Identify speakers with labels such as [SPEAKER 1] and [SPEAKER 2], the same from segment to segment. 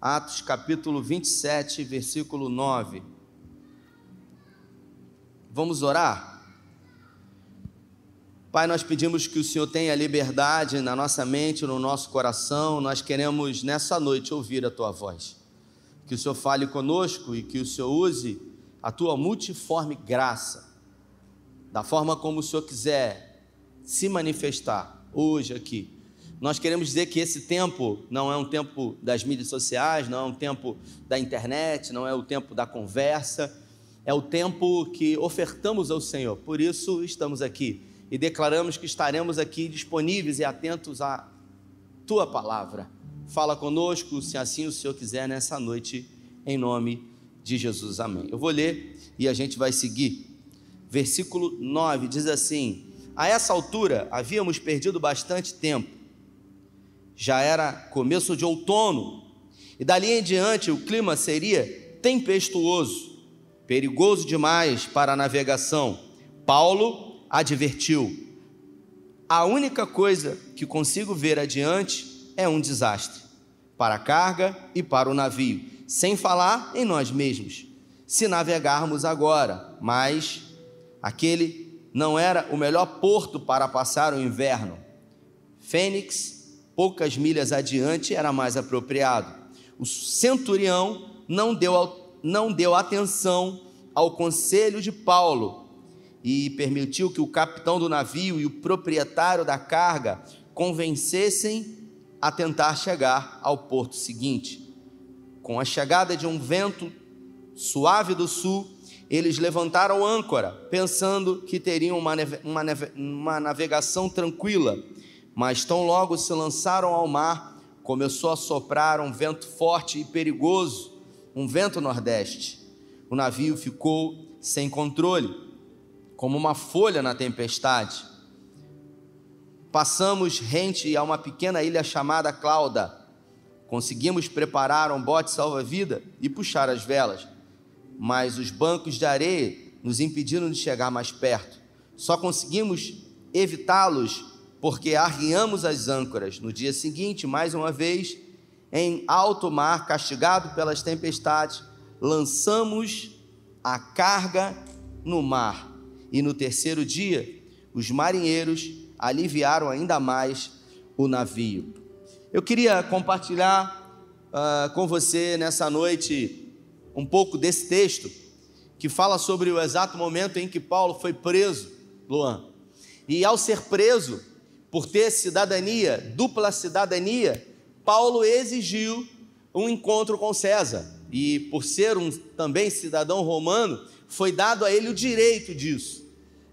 [SPEAKER 1] Atos capítulo 27, versículo 9. Vamos orar? Pai, nós pedimos que o Senhor tenha liberdade na nossa mente, no nosso coração. Nós queremos nessa noite ouvir a tua voz. Que o Senhor fale conosco e que o Senhor use a tua multiforme graça, da forma como o Senhor quiser se manifestar hoje aqui nós queremos dizer que esse tempo não é um tempo das mídias sociais, não é um tempo da internet, não é o tempo da conversa, é o tempo que ofertamos ao Senhor. Por isso estamos aqui e declaramos que estaremos aqui disponíveis e atentos à tua palavra. Fala conosco, se assim o Senhor quiser, nessa noite, em nome de Jesus. Amém. Eu vou ler e a gente vai seguir. Versículo 9 diz assim: A essa altura havíamos perdido bastante tempo já era começo de outono, e dali em diante o clima seria tempestuoso, perigoso demais para a navegação. Paulo advertiu: a única coisa que consigo ver adiante é um desastre para a carga e para o navio, sem falar em nós mesmos. Se navegarmos agora, mas aquele não era o melhor porto para passar o inverno. Fênix poucas milhas adiante era mais apropriado. O centurião não deu, não deu atenção ao conselho de Paulo e permitiu que o capitão do navio e o proprietário da carga convencessem a tentar chegar ao porto seguinte. Com a chegada de um vento suave do sul, eles levantaram âncora, pensando que teriam uma, uma, uma navegação tranquila mas tão logo se lançaram ao mar, começou a soprar um vento forte e perigoso, um vento nordeste. O navio ficou sem controle, como uma folha na tempestade. Passamos rente a uma pequena ilha chamada Clauda. Conseguimos preparar um bote salva-vida e puxar as velas, mas os bancos de areia nos impediram de chegar mais perto. Só conseguimos evitá-los porque arriamos as âncoras. No dia seguinte, mais uma vez, em alto mar, castigado pelas tempestades, lançamos a carga no mar. E no terceiro dia, os marinheiros aliviaram ainda mais o navio. Eu queria compartilhar uh, com você nessa noite um pouco desse texto que fala sobre o exato momento em que Paulo foi preso, Luan. E ao ser preso, por ter cidadania, dupla cidadania, Paulo exigiu um encontro com César. E por ser um também cidadão romano, foi dado a ele o direito disso.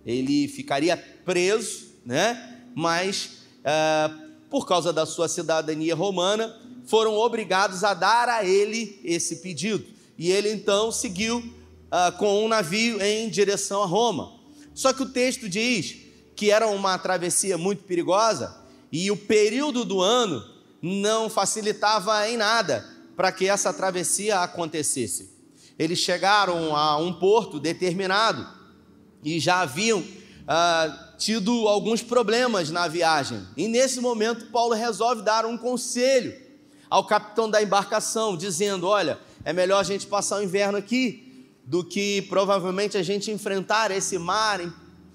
[SPEAKER 1] Ele ficaria preso, né? Mas ah, por causa da sua cidadania romana, foram obrigados a dar a ele esse pedido. E ele então seguiu ah, com um navio em direção a Roma. Só que o texto diz que era uma travessia muito perigosa e o período do ano não facilitava em nada para que essa travessia acontecesse. Eles chegaram a um porto determinado e já haviam ah, tido alguns problemas na viagem. E nesse momento, Paulo resolve dar um conselho ao capitão da embarcação, dizendo: Olha, é melhor a gente passar o inverno aqui do que provavelmente a gente enfrentar esse mar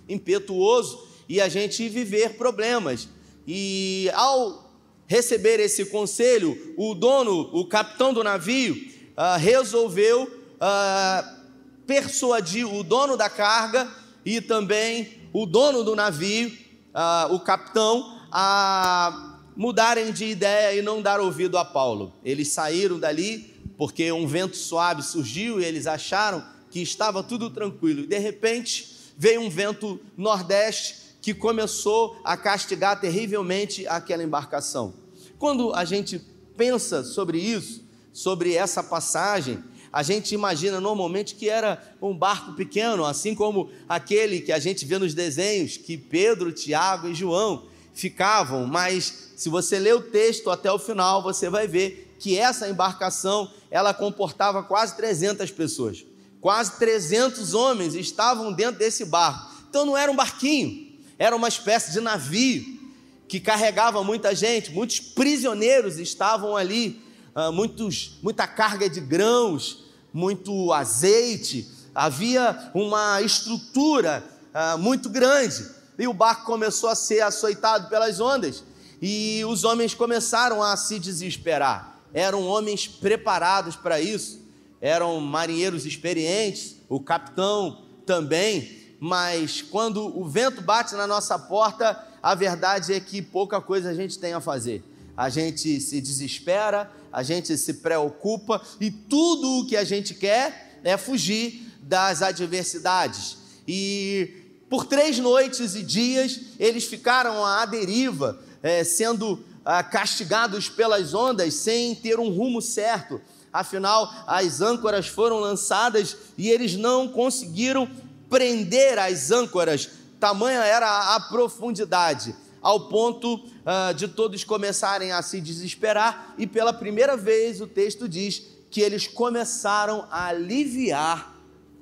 [SPEAKER 1] impetuoso e a gente viver problemas. E ao receber esse conselho, o dono, o capitão do navio, uh, resolveu uh, persuadir o dono da carga e também o dono do navio, uh, o capitão, a mudarem de ideia e não dar ouvido a Paulo. Eles saíram dali porque um vento suave surgiu e eles acharam que estava tudo tranquilo. De repente, veio um vento nordeste que começou a castigar terrivelmente aquela embarcação. Quando a gente pensa sobre isso, sobre essa passagem, a gente imagina normalmente que era um barco pequeno, assim como aquele que a gente vê nos desenhos, que Pedro, Tiago e João ficavam, mas se você ler o texto até o final, você vai ver que essa embarcação, ela comportava quase 300 pessoas. Quase 300 homens estavam dentro desse barco. Então não era um barquinho, era uma espécie de navio que carregava muita gente, muitos prisioneiros estavam ali ah, muitos, muita carga de grãos, muito azeite, havia uma estrutura ah, muito grande. E o barco começou a ser açoitado pelas ondas, e os homens começaram a se desesperar. Eram homens preparados para isso, eram marinheiros experientes, o capitão também, mas quando o vento bate na nossa porta, a verdade é que pouca coisa a gente tem a fazer. A gente se desespera, a gente se preocupa e tudo o que a gente quer é fugir das adversidades. E por três noites e dias eles ficaram à deriva, é, sendo ah, castigados pelas ondas sem ter um rumo certo. Afinal, as âncoras foram lançadas e eles não conseguiram prender as âncoras, tamanha era a profundidade, ao ponto uh, de todos começarem a se desesperar, e pela primeira vez o texto diz que eles começaram a aliviar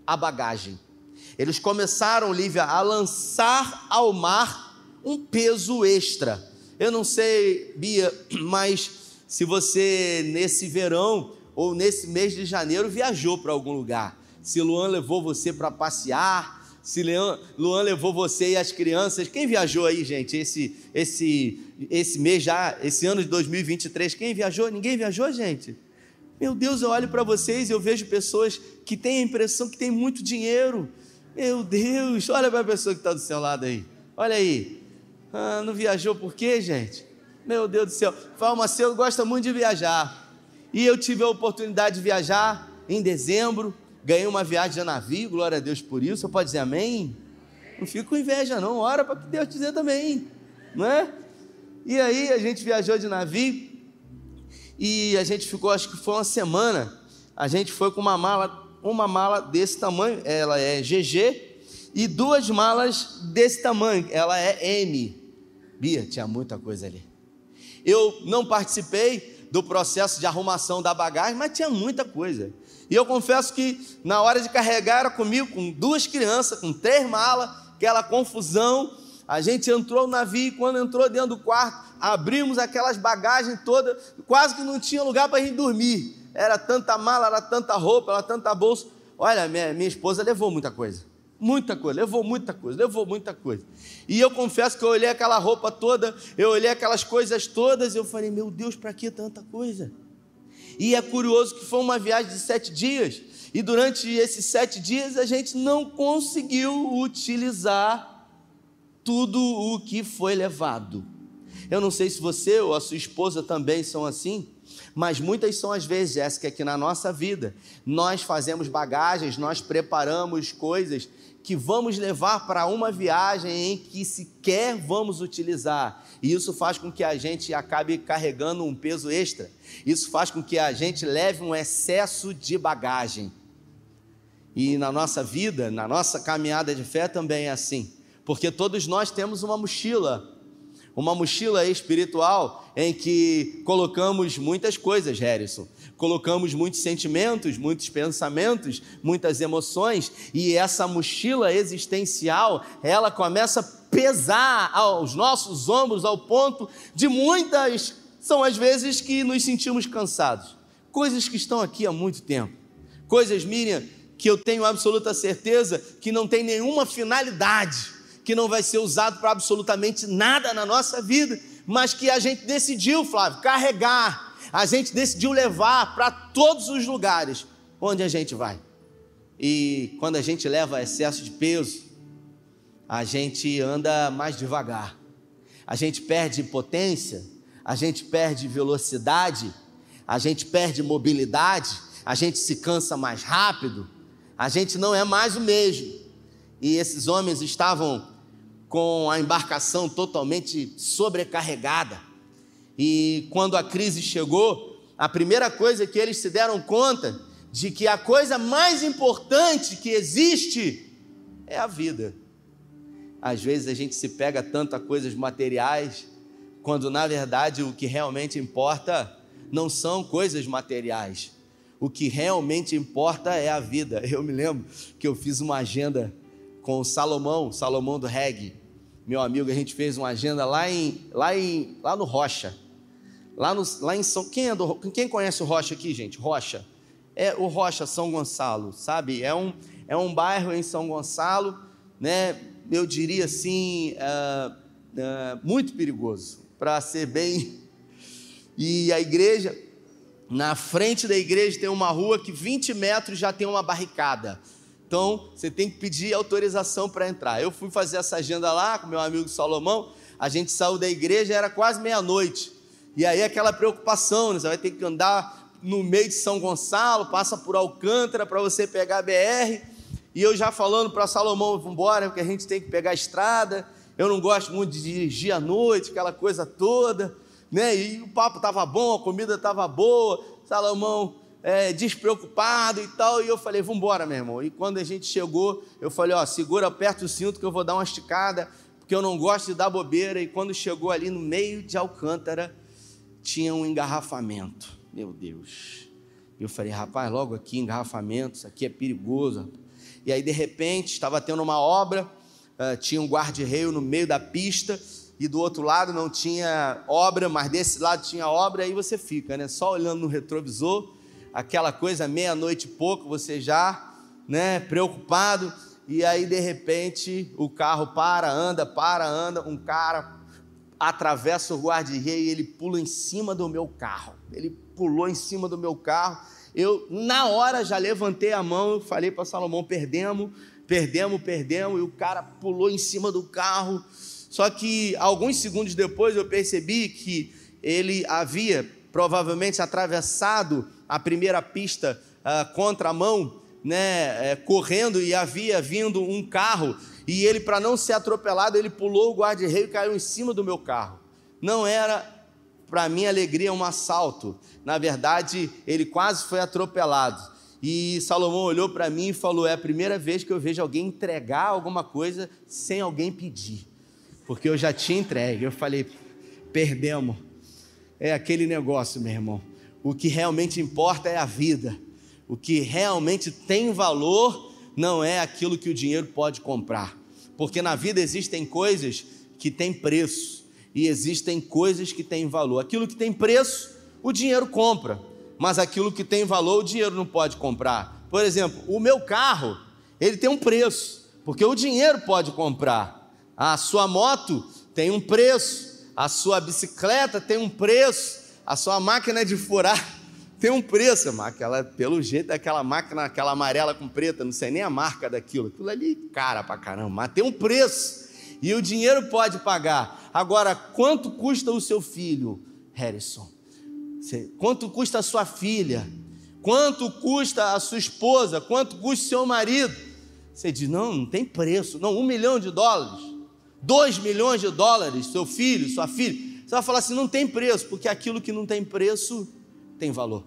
[SPEAKER 1] a bagagem. Eles começaram, Lívia, a lançar ao mar um peso extra. Eu não sei, Bia, mas se você nesse verão ou nesse mês de janeiro viajou para algum lugar se Luan levou você para passear, se Luan levou você e as crianças. Quem viajou aí, gente, esse, esse, esse mês já, esse ano de 2023? Quem viajou? Ninguém viajou, gente? Meu Deus, eu olho para vocês e eu vejo pessoas que têm a impressão que têm muito dinheiro. Meu Deus, olha para a pessoa que está do seu lado aí. Olha aí. Ah, não viajou por quê, gente? Meu Deus do céu. Farmacêutico gosta muito de viajar. E eu tive a oportunidade de viajar em dezembro ganhei uma viagem de navio, glória a Deus por isso. Você pode dizer amém? Não fica com inveja, não. Ora para que Deus dizer também, não é? E aí a gente viajou de navio e a gente ficou, acho que foi uma semana. A gente foi com uma mala, uma mala desse tamanho, ela é GG, e duas malas desse tamanho, ela é M. Bia, tinha muita coisa ali. Eu não participei do processo de arrumação da bagagem, mas tinha muita coisa. E eu confesso que na hora de carregar era comigo, com duas crianças, com três malas, aquela confusão. A gente entrou no navio e quando entrou dentro do quarto, abrimos aquelas bagagens todas, quase que não tinha lugar para a gente dormir. Era tanta mala, era tanta roupa, era tanta bolsa. Olha, minha, minha esposa levou muita coisa. Muita coisa, levou muita coisa, levou muita coisa. E eu confesso que eu olhei aquela roupa toda, eu olhei aquelas coisas todas, e eu falei, meu Deus, para que tanta coisa? E é curioso que foi uma viagem de sete dias, e durante esses sete dias a gente não conseguiu utilizar tudo o que foi levado. Eu não sei se você ou a sua esposa também são assim, mas muitas são as vezes, Jéssica, que na nossa vida nós fazemos bagagens, nós preparamos coisas que vamos levar para uma viagem em que sequer vamos utilizar. E isso faz com que a gente acabe carregando um peso extra. Isso faz com que a gente leve um excesso de bagagem. E na nossa vida, na nossa caminhada de fé também é assim. Porque todos nós temos uma mochila uma mochila espiritual em que colocamos muitas coisas, Harrison. Colocamos muitos sentimentos, muitos pensamentos, muitas emoções, e essa mochila existencial, ela começa a pesar aos nossos ombros ao ponto de muitas são as vezes que nos sentimos cansados. Coisas que estão aqui há muito tempo. Coisas, Miriam, que eu tenho absoluta certeza que não tem nenhuma finalidade que não vai ser usado para absolutamente nada na nossa vida, mas que a gente decidiu, Flávio, carregar, a gente decidiu levar para todos os lugares onde a gente vai. E quando a gente leva excesso de peso, a gente anda mais devagar, a gente perde potência, a gente perde velocidade, a gente perde mobilidade, a gente se cansa mais rápido, a gente não é mais o mesmo. E esses homens estavam com a embarcação totalmente sobrecarregada. E quando a crise chegou, a primeira coisa que eles se deram conta de que a coisa mais importante que existe é a vida. Às vezes a gente se pega tanto a coisas materiais, quando na verdade o que realmente importa não são coisas materiais. O que realmente importa é a vida. Eu me lembro que eu fiz uma agenda com Salomão, Salomão do Reggae, meu amigo, a gente fez uma agenda lá em, lá em, lá no Rocha, Lá, no, lá em São. Quem, é do, quem conhece o Rocha aqui, gente? Rocha. É o Rocha São Gonçalo, sabe? É um, é um bairro em São Gonçalo, né? Eu diria assim, uh, uh, muito perigoso, para ser bem. E a igreja, na frente da igreja tem uma rua que 20 metros já tem uma barricada. Então, você tem que pedir autorização para entrar. Eu fui fazer essa agenda lá com meu amigo Salomão. A gente saiu da igreja, era quase meia-noite. E aí aquela preocupação, né? você vai ter que andar no meio de São Gonçalo, passa por Alcântara para você pegar a BR. E eu já falando para Salomão, vamos embora, porque a gente tem que pegar a estrada. Eu não gosto muito de dirigir à noite, aquela coisa toda, né? E o papo estava bom, a comida estava boa. Salomão é, despreocupado e tal. E eu falei, vamos embora, meu irmão. E quando a gente chegou, eu falei, ó, segura perto o cinto que eu vou dar uma esticada, porque eu não gosto de dar bobeira. E quando chegou ali no meio de Alcântara, tinha um engarrafamento. Meu Deus. E eu falei, rapaz, logo aqui, engarrafamento, isso aqui é perigoso. E aí, de repente, estava tendo uma obra, uh, tinha um guarda-reio no meio da pista, e do outro lado não tinha obra, mas desse lado tinha obra, aí você fica, né? Só olhando no retrovisor, aquela coisa, meia-noite e pouco, você já, né, preocupado, e aí de repente o carro para, anda, para, anda, um cara atravessa o guarda-rei e ele pula em cima do meu carro. Ele pulou em cima do meu carro. Eu, na hora, já levantei a mão falei para Salomão: perdemos, perdemos, perdemos. E o cara pulou em cima do carro. Só que alguns segundos depois eu percebi que ele havia provavelmente atravessado a primeira pista uh, contra a mão, né, é, correndo e havia vindo um carro e ele, para não ser atropelado, ele pulou o guarda-reio e caiu em cima do meu carro. Não era, para minha alegria, um assalto. Na verdade, ele quase foi atropelado. E Salomão olhou para mim e falou: É a primeira vez que eu vejo alguém entregar alguma coisa sem alguém pedir. Porque eu já tinha entregue. Eu falei: Perdemos. É aquele negócio, meu irmão. O que realmente importa é a vida. O que realmente tem valor não é aquilo que o dinheiro pode comprar. Porque na vida existem coisas que têm preço e existem coisas que têm valor. Aquilo que tem preço, o dinheiro compra, mas aquilo que tem valor, o dinheiro não pode comprar. Por exemplo, o meu carro, ele tem um preço, porque o dinheiro pode comprar. A sua moto tem um preço, a sua bicicleta tem um preço, a sua máquina de furar tem um preço, aquela, pelo jeito daquela máquina, aquela amarela com preta, não sei nem a marca daquilo. Aquilo ali, cara pra caramba, mas tem um preço. E o dinheiro pode pagar. Agora, quanto custa o seu filho, Harrison? Quanto custa a sua filha? Quanto custa a sua esposa? Quanto custa o seu marido? Você diz, não, não tem preço. Não, um milhão de dólares. Dois milhões de dólares, seu filho, sua filha. Você vai falar assim, não tem preço, porque aquilo que não tem preço tem valor.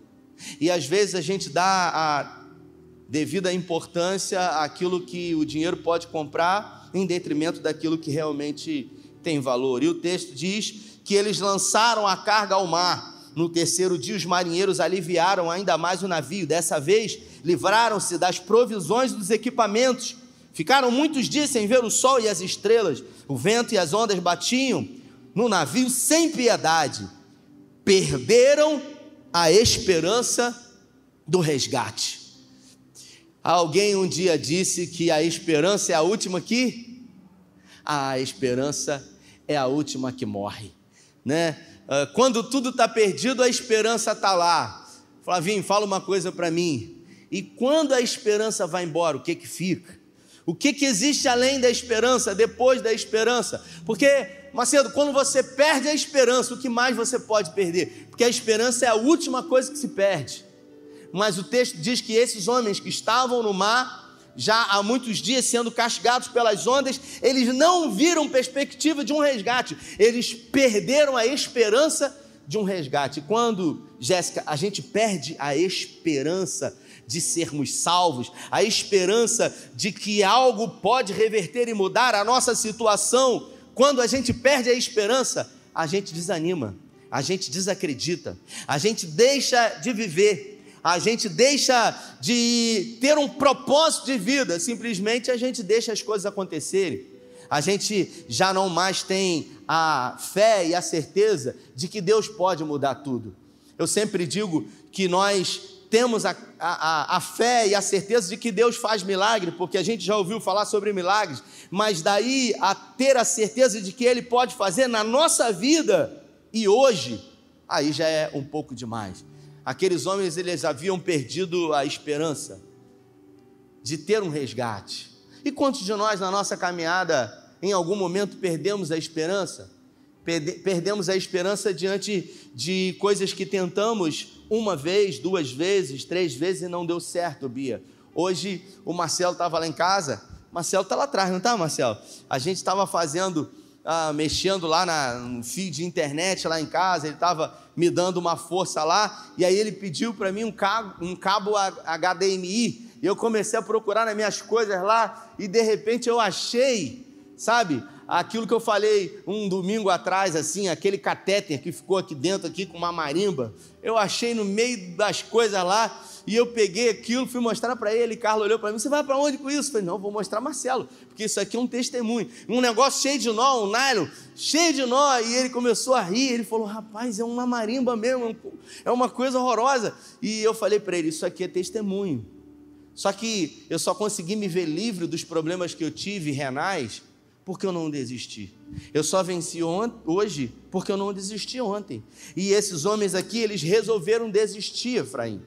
[SPEAKER 1] E às vezes a gente dá a devida importância àquilo que o dinheiro pode comprar, em detrimento daquilo que realmente tem valor. E o texto diz que eles lançaram a carga ao mar. No terceiro dia, os marinheiros aliviaram ainda mais o navio. Dessa vez, livraram-se das provisões dos equipamentos. Ficaram muitos dias sem ver o sol e as estrelas. O vento e as ondas batiam no navio sem piedade. Perderam a esperança do resgate. Alguém um dia disse que a esperança é a última que a esperança é a última que morre, né? Ah, quando tudo está perdido, a esperança está lá. Flavinho, fala uma coisa para mim. E quando a esperança vai embora, o que que fica? O que que existe além da esperança, depois da esperança? Porque Macedo, quando você perde a esperança, o que mais você pode perder? Porque a esperança é a última coisa que se perde. Mas o texto diz que esses homens que estavam no mar, já há muitos dias sendo castigados pelas ondas, eles não viram perspectiva de um resgate, eles perderam a esperança de um resgate. Quando, Jéssica, a gente perde a esperança de sermos salvos, a esperança de que algo pode reverter e mudar a nossa situação, quando a gente perde a esperança, a gente desanima, a gente desacredita, a gente deixa de viver, a gente deixa de ter um propósito de vida, simplesmente a gente deixa as coisas acontecerem. A gente já não mais tem a fé e a certeza de que Deus pode mudar tudo. Eu sempre digo que nós temos a, a, a, fé e a certeza de que Deus faz milagre, porque a gente já ouviu falar sobre milagres, mas daí a ter a certeza de que Ele pode fazer na nossa vida e hoje, aí já é um pouco demais. Aqueles homens, eles haviam perdido a esperança de ter um resgate. E quantos de nós na nossa caminhada, em algum momento, perdemos a esperança? Perdemos a esperança diante de coisas que tentamos uma vez, duas vezes, três vezes e não deu certo, Bia. Hoje o Marcelo estava lá em casa. Marcelo está lá atrás, não está, Marcelo? A gente estava fazendo, ah, mexendo lá na, no fio de internet lá em casa. Ele estava me dando uma força lá. E aí ele pediu para mim um cabo, um cabo HDMI. E eu comecei a procurar nas minhas coisas lá. E de repente eu achei, sabe? Aquilo que eu falei um domingo atrás, assim, aquele catéter que ficou aqui dentro, aqui com uma marimba, eu achei no meio das coisas lá, e eu peguei aquilo, fui mostrar para ele, Carlos olhou para mim, você vai para onde com isso? Eu falei, não, vou mostrar Marcelo, porque isso aqui é um testemunho, um negócio cheio de nó, um nylon, cheio de nó, e ele começou a rir, ele falou, rapaz, é uma marimba mesmo, é uma coisa horrorosa, e eu falei para ele, isso aqui é testemunho, só que eu só consegui me ver livre dos problemas que eu tive renais, porque eu não desisti. Eu só venci hoje porque eu não desisti ontem. E esses homens aqui, eles resolveram desistir, Efraim.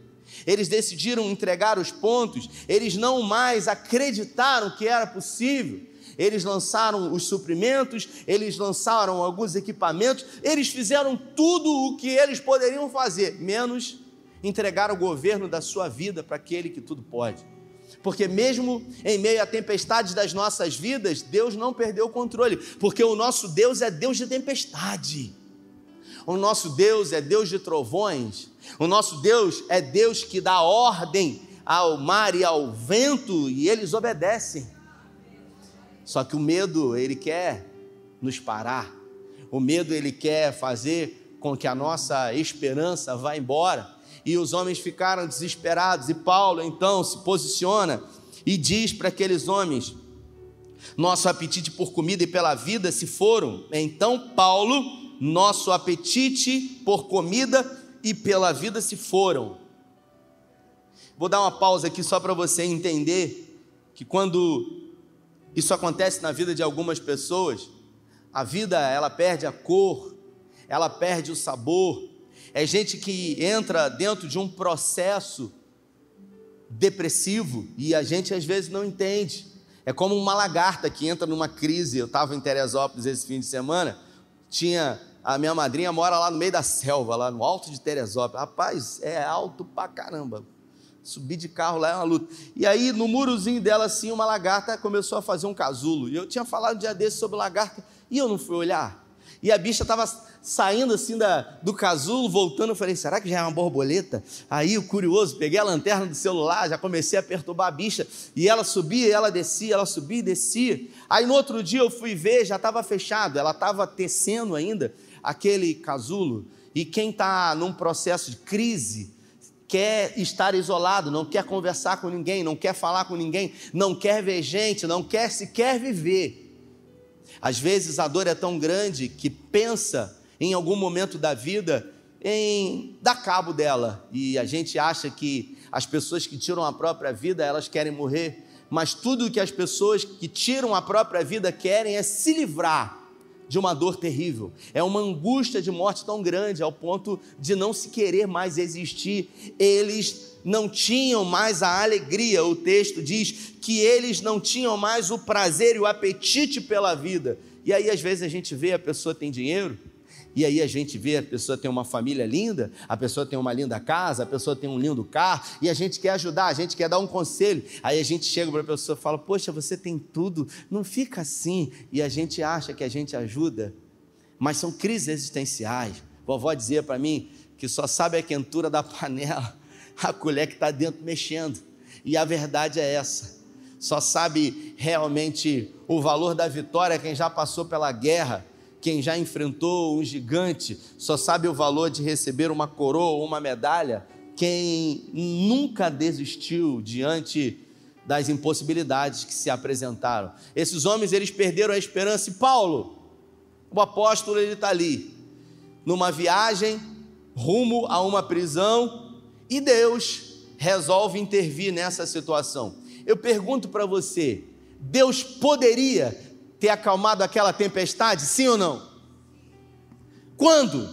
[SPEAKER 1] Eles decidiram entregar os pontos, eles não mais acreditaram que era possível. Eles lançaram os suprimentos, eles lançaram alguns equipamentos, eles fizeram tudo o que eles poderiam fazer, menos entregar o governo da sua vida para aquele que tudo pode. Porque mesmo em meio à tempestade das nossas vidas, Deus não perdeu o controle, porque o nosso Deus é Deus de tempestade. O nosso Deus é Deus de trovões. O nosso Deus é Deus que dá ordem ao mar e ao vento e eles obedecem. Só que o medo, ele quer nos parar. O medo, ele quer fazer com que a nossa esperança vá embora e os homens ficaram desesperados. E Paulo então se posiciona e diz para aqueles homens: Nosso apetite por comida e pela vida se foram. Então, Paulo, nosso apetite por comida e pela vida se foram. Vou dar uma pausa aqui só para você entender que quando isso acontece na vida de algumas pessoas, a vida ela perde a cor, ela perde o sabor, é gente que entra dentro de um processo depressivo e a gente às vezes não entende. É como uma lagarta que entra numa crise. Eu estava em Teresópolis esse fim de semana, tinha a minha madrinha mora lá no meio da selva, lá no alto de Teresópolis. Rapaz, é alto pra caramba. Subir de carro lá é uma luta. E aí, no murozinho dela, assim, uma lagarta começou a fazer um casulo. E eu tinha falado um dia desse sobre lagarta, e eu não fui olhar. E a bicha estava saindo assim da, do casulo, voltando, eu falei, será que já é uma borboleta? Aí o curioso, peguei a lanterna do celular, já comecei a perturbar a bicha, e ela subia, ela descia, ela subia e descia. Aí no outro dia eu fui ver, já estava fechado, ela estava tecendo ainda aquele casulo, e quem está num processo de crise, quer estar isolado, não quer conversar com ninguém, não quer falar com ninguém, não quer ver gente, não quer sequer viver. Às vezes a dor é tão grande que pensa em algum momento da vida em dar cabo dela. E a gente acha que as pessoas que tiram a própria vida, elas querem morrer, mas tudo que as pessoas que tiram a própria vida querem é se livrar de uma dor terrível. É uma angústia de morte tão grande ao ponto de não se querer mais existir. Eles não tinham mais a alegria. O texto diz que eles não tinham mais o prazer e o apetite pela vida. E aí, às vezes, a gente vê a pessoa tem dinheiro, e aí a gente vê a pessoa tem uma família linda, a pessoa tem uma linda casa, a pessoa tem um lindo carro, e a gente quer ajudar, a gente quer dar um conselho. Aí a gente chega para a pessoa e fala: Poxa, você tem tudo, não fica assim. E a gente acha que a gente ajuda, mas são crises existenciais. Vovó dizia para mim que só sabe a quentura da panela a colher que está dentro mexendo. E a verdade é essa. Só sabe realmente o valor da vitória quem já passou pela guerra, quem já enfrentou um gigante, só sabe o valor de receber uma coroa ou uma medalha, quem nunca desistiu diante das impossibilidades que se apresentaram. Esses homens eles perderam a esperança e Paulo, o apóstolo, ele está ali, numa viagem rumo a uma prisão e Deus resolve intervir nessa situação. Eu pergunto para você: Deus poderia ter acalmado aquela tempestade, sim ou não? Quando?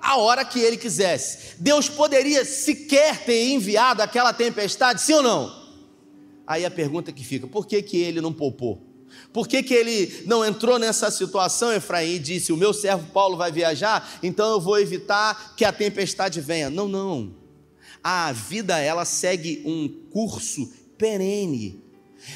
[SPEAKER 1] A hora que ele quisesse. Deus poderia sequer ter enviado aquela tempestade, sim ou não? Aí a pergunta que fica: por que, que ele não poupou? Por que, que ele não entrou nessa situação, Efraim, e disse: O meu servo Paulo vai viajar, então eu vou evitar que a tempestade venha? Não, não. A vida, ela segue um curso perene.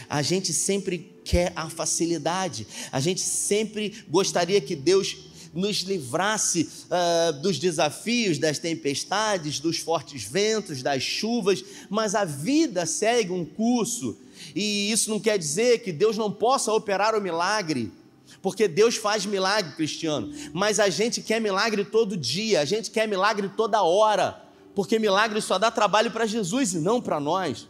[SPEAKER 1] A gente sempre quer a facilidade, a gente sempre gostaria que Deus nos livrasse uh, dos desafios, das tempestades, dos fortes ventos, das chuvas, mas a vida segue um curso, e isso não quer dizer que Deus não possa operar o milagre. Porque Deus faz milagre, cristiano, mas a gente quer milagre todo dia, a gente quer milagre toda hora, porque milagre só dá trabalho para Jesus e não para nós.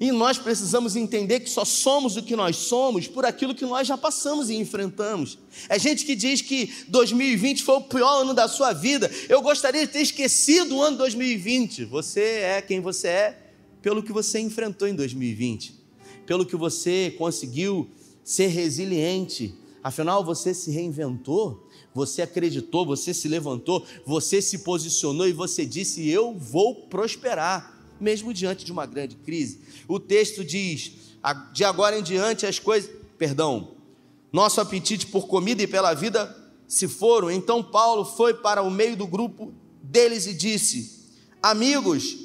[SPEAKER 1] E nós precisamos entender que só somos o que nós somos por aquilo que nós já passamos e enfrentamos. É gente que diz que 2020 foi o pior ano da sua vida. Eu gostaria de ter esquecido o ano 2020. Você é quem você é pelo que você enfrentou em 2020, pelo que você conseguiu ser resiliente. Afinal, você se reinventou, você acreditou, você se levantou, você se posicionou e você disse: Eu vou prosperar mesmo diante de uma grande crise. O texto diz: de agora em diante as coisas, perdão, nosso apetite por comida e pela vida se foram. Então Paulo foi para o meio do grupo deles e disse: Amigos,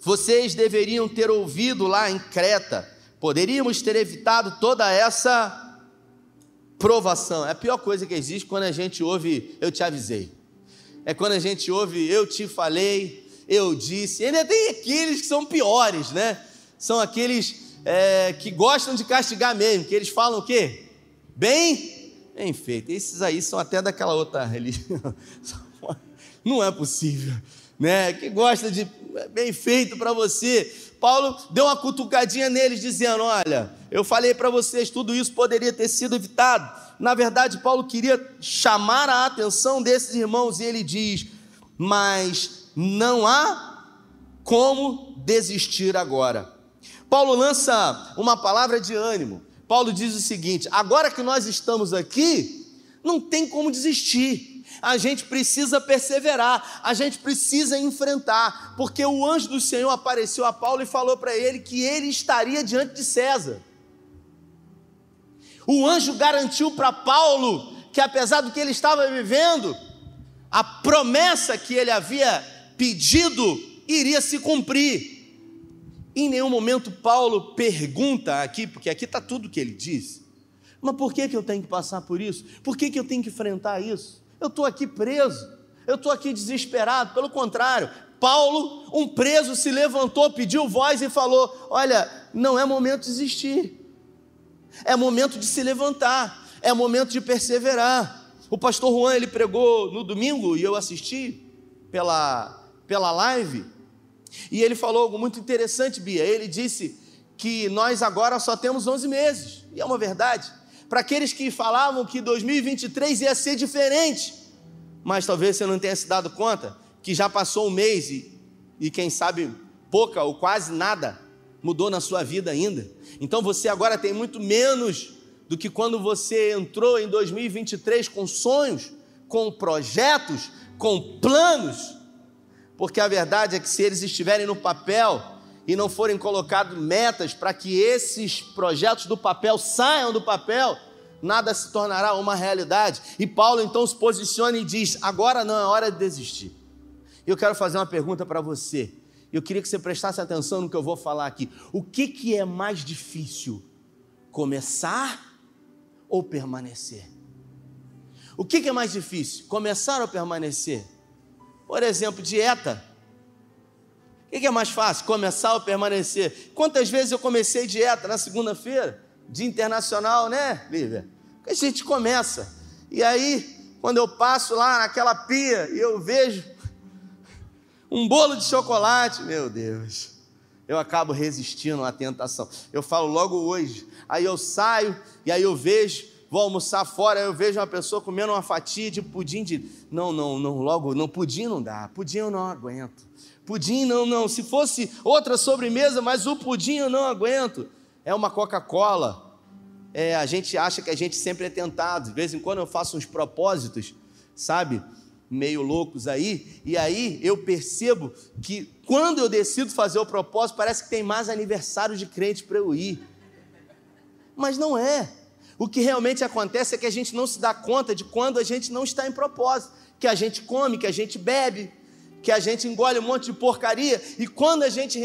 [SPEAKER 1] vocês deveriam ter ouvido lá em Creta, poderíamos ter evitado toda essa provação. É a pior coisa que existe quando a gente ouve, eu te avisei. É quando a gente ouve, eu te falei, eu disse. E ainda tem aqueles que são piores, né? São aqueles é, que gostam de castigar mesmo, que eles falam o quê? Bem, bem feito. Esses aí são até daquela outra religião. Não é possível, né? Que gosta de bem feito para você. Paulo deu uma cutucadinha neles, dizendo: Olha, eu falei para vocês, tudo isso poderia ter sido evitado. Na verdade, Paulo queria chamar a atenção desses irmãos e ele diz: Mas não há como desistir agora. Paulo lança uma palavra de ânimo. Paulo diz o seguinte: agora que nós estamos aqui, não tem como desistir. A gente precisa perseverar, a gente precisa enfrentar, porque o anjo do Senhor apareceu a Paulo e falou para ele que ele estaria diante de César. O anjo garantiu para Paulo que, apesar do que ele estava vivendo, a promessa que ele havia pedido iria se cumprir. Em nenhum momento Paulo pergunta aqui, porque aqui está tudo que ele diz. Mas por que, que eu tenho que passar por isso? Por que, que eu tenho que enfrentar isso? Eu estou aqui preso, eu estou aqui desesperado. Pelo contrário, Paulo, um preso, se levantou, pediu voz e falou: Olha, não é momento de desistir, é momento de se levantar, é momento de perseverar. O pastor Juan ele pregou no domingo e eu assisti pela pela live, e ele falou algo muito interessante, Bia. Ele disse que nós agora só temos 11 meses, e é uma verdade. Para aqueles que falavam que 2023 ia ser diferente, mas talvez você não tenha se dado conta que já passou um mês e, e quem sabe pouca ou quase nada mudou na sua vida ainda. Então você agora tem muito menos do que quando você entrou em 2023 com sonhos, com projetos, com planos porque a verdade é que se eles estiverem no papel e não forem colocados metas para que esses projetos do papel saiam do papel, nada se tornará uma realidade. E Paulo então se posiciona e diz: agora não é hora de desistir. Eu quero fazer uma pergunta para você. Eu queria que você prestasse atenção no que eu vou falar aqui. O que, que é mais difícil? Começar ou permanecer? O que, que é mais difícil? Começar ou permanecer? Por exemplo, dieta. O que é mais fácil? Começar ou permanecer? Quantas vezes eu comecei dieta na segunda-feira? Dia internacional, né, Lívia? A gente começa. E aí, quando eu passo lá naquela pia e eu vejo um bolo de chocolate, meu Deus. eu acabo resistindo à tentação. Eu falo logo hoje, aí eu saio e aí eu vejo, vou almoçar fora, eu vejo uma pessoa comendo uma fatia de pudim de. Não, não, não, logo, não, pudim não dá, pudim eu não aguento. Pudim não, não, se fosse outra sobremesa, mas o pudim eu não aguento. É uma Coca-Cola. É, a gente acha que a gente sempre é tentado. De vez em quando eu faço uns propósitos, sabe? meio loucos aí, e aí eu percebo que quando eu decido fazer o propósito, parece que tem mais aniversário de crente para eu ir. Mas não é. O que realmente acontece é que a gente não se dá conta de quando a gente não está em propósito, que a gente come, que a gente bebe, que a gente engole um monte de porcaria, e quando a gente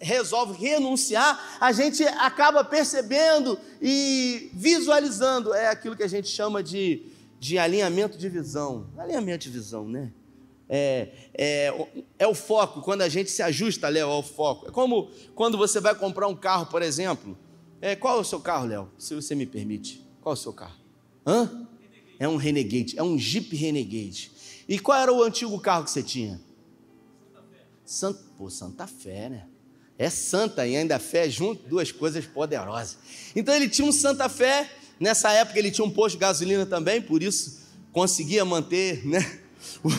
[SPEAKER 1] resolve renunciar, a gente acaba percebendo e visualizando, é aquilo que a gente chama de de alinhamento de visão. Alinhamento de visão, né? É, é, é o foco, quando a gente se ajusta, Léo, ao foco. É como quando você vai comprar um carro, por exemplo. É, qual é o seu carro, Léo? Se você me permite. Qual é o seu carro? Hã? É um Renegade, é um Jeep Renegade. E qual era o antigo carro que você tinha? Santa Fé. Pô, Santa Fé, né? É santa e ainda fé junto, duas coisas poderosas. Então ele tinha um Santa Fé Nessa época ele tinha um posto de gasolina também, por isso conseguia manter né,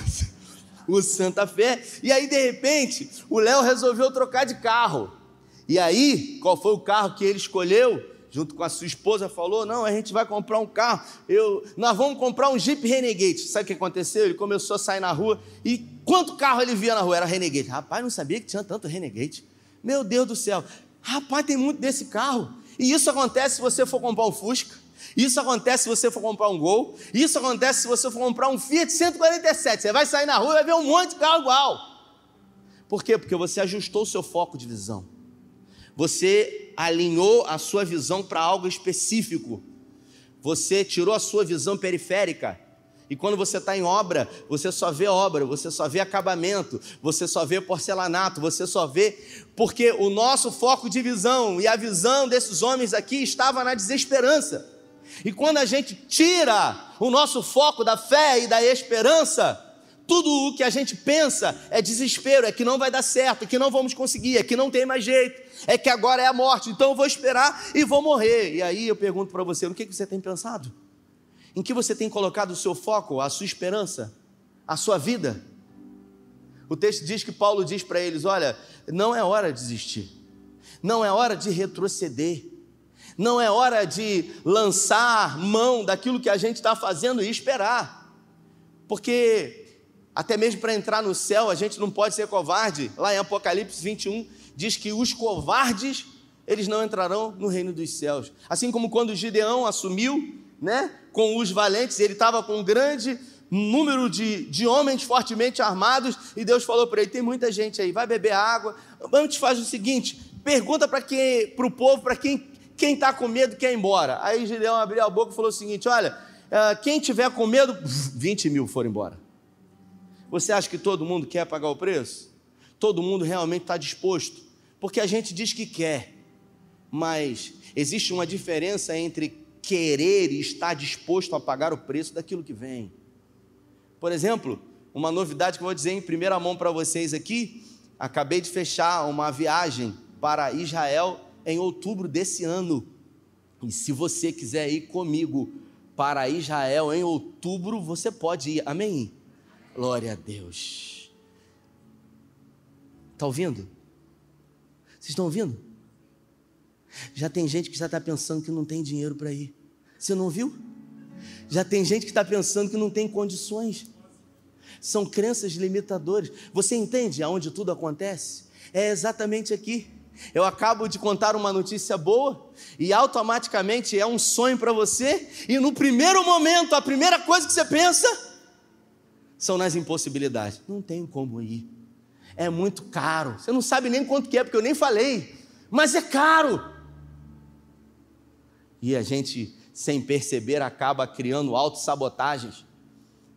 [SPEAKER 1] o Santa Fé. E aí, de repente, o Léo resolveu trocar de carro. E aí, qual foi o carro que ele escolheu? Junto com a sua esposa, falou: Não, a gente vai comprar um carro. Eu, nós vamos comprar um Jeep Renegade. Sabe o que aconteceu? Ele começou a sair na rua e quanto carro ele via na rua? Era Renegade. Rapaz, não sabia que tinha tanto Renegade. Meu Deus do céu. Rapaz, tem muito desse carro. E isso acontece se você for comprar um Fusca. Isso acontece se você for comprar um Gol. Isso acontece se você for comprar um Fiat 147. Você vai sair na rua e vai ver um monte de carro igual. Por quê? Porque você ajustou o seu foco de visão. Você alinhou a sua visão para algo específico. Você tirou a sua visão periférica. E quando você está em obra, você só vê obra, você só vê acabamento, você só vê porcelanato, você só vê. Porque o nosso foco de visão e a visão desses homens aqui estava na desesperança. E quando a gente tira o nosso foco da fé e da esperança, tudo o que a gente pensa é desespero, é que não vai dar certo, é que não vamos conseguir, é que não tem mais jeito, é que agora é a morte, então eu vou esperar e vou morrer. E aí eu pergunto para você: no que você tem pensado? Em que você tem colocado o seu foco, a sua esperança, a sua vida? O texto diz que Paulo diz para eles: olha, não é hora de desistir, não é hora de retroceder. Não é hora de lançar mão daquilo que a gente está fazendo e esperar. Porque até mesmo para entrar no céu a gente não pode ser covarde. Lá em Apocalipse 21 diz que os covardes eles não entrarão no reino dos céus. Assim como quando Gideão assumiu, né, com os valentes, ele estava com um grande número de, de homens fortemente armados e Deus falou para ele: tem muita gente aí, vai beber água. Antes faz o seguinte: pergunta para o povo, para quem quem está com medo quer ir embora. Aí Gideão abriu a boca e falou o seguinte: Olha, eh, quem tiver com medo, 20 mil foram embora. Você acha que todo mundo quer pagar o preço? Todo mundo realmente está disposto? Porque a gente diz que quer, mas existe uma diferença entre querer e estar disposto a pagar o preço daquilo que vem. Por exemplo, uma novidade que eu vou dizer em primeira mão para vocês aqui: acabei de fechar uma viagem para Israel em outubro desse ano. E se você quiser ir comigo para Israel em outubro, você pode ir. Amém? Glória a Deus. Está ouvindo? Vocês estão ouvindo? Já tem gente que já está pensando que não tem dinheiro para ir. Você não viu? Já tem gente que está pensando que não tem condições. São crenças limitadoras. Você entende aonde tudo acontece? É exatamente aqui. Eu acabo de contar uma notícia boa e automaticamente é um sonho para você, e no primeiro momento, a primeira coisa que você pensa são nas impossibilidades. Não tenho como ir. É muito caro. Você não sabe nem quanto que é, porque eu nem falei. Mas é caro. E a gente, sem perceber, acaba criando autossabotagens.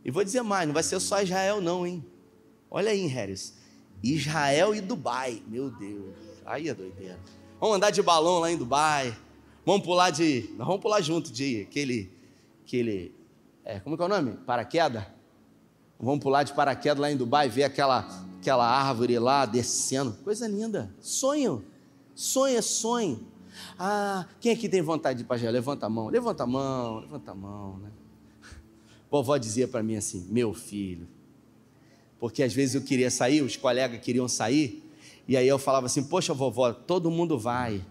[SPEAKER 1] E vou dizer mais, não vai ser só Israel não, hein? Olha aí, Harris. Israel e Dubai. Meu Deus. Aí é doideira. Vamos andar de balão lá em Dubai. Vamos pular de. Vamos pular junto de aquele. aquele é, como é que é o nome? Paraquedas? Vamos pular de paraquedas lá em Dubai, ver aquela, aquela árvore lá descendo. Coisa linda. Sonho. Sonho é sonho. Ah, quem aqui tem vontade de ir para? Levanta a mão, levanta a mão, levanta a mão. Né? Vovó dizia para mim assim: meu filho, porque às vezes eu queria sair, os colegas queriam sair, e aí eu falava assim: poxa, vovó, todo mundo vai.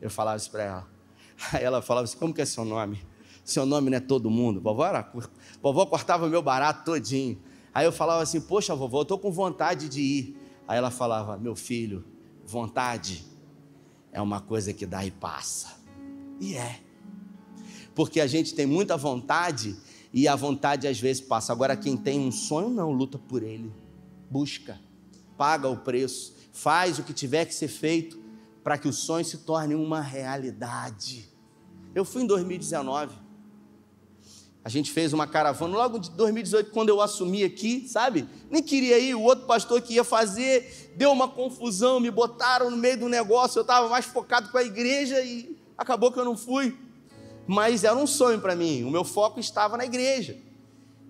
[SPEAKER 1] Eu falava isso para ela. Aí ela falava assim: como que é seu nome? Seu nome não é todo mundo. Vovó, era, vovó cortava meu barato todinho. Aí eu falava assim: poxa, vovó, eu estou com vontade de ir. Aí ela falava: meu filho, vontade é uma coisa que dá e passa. E é. Porque a gente tem muita vontade e a vontade às vezes passa. Agora, quem tem um sonho, não, luta por ele. Busca, paga o preço, faz o que tiver que ser feito para que o sonho se torne uma realidade. Eu fui em 2019. A gente fez uma caravana logo de 2018, quando eu assumi aqui, sabe? Nem queria ir, o outro pastor que ia fazer, deu uma confusão, me botaram no meio do negócio, eu estava mais focado com a igreja e acabou que eu não fui. Mas era um sonho para mim, o meu foco estava na igreja.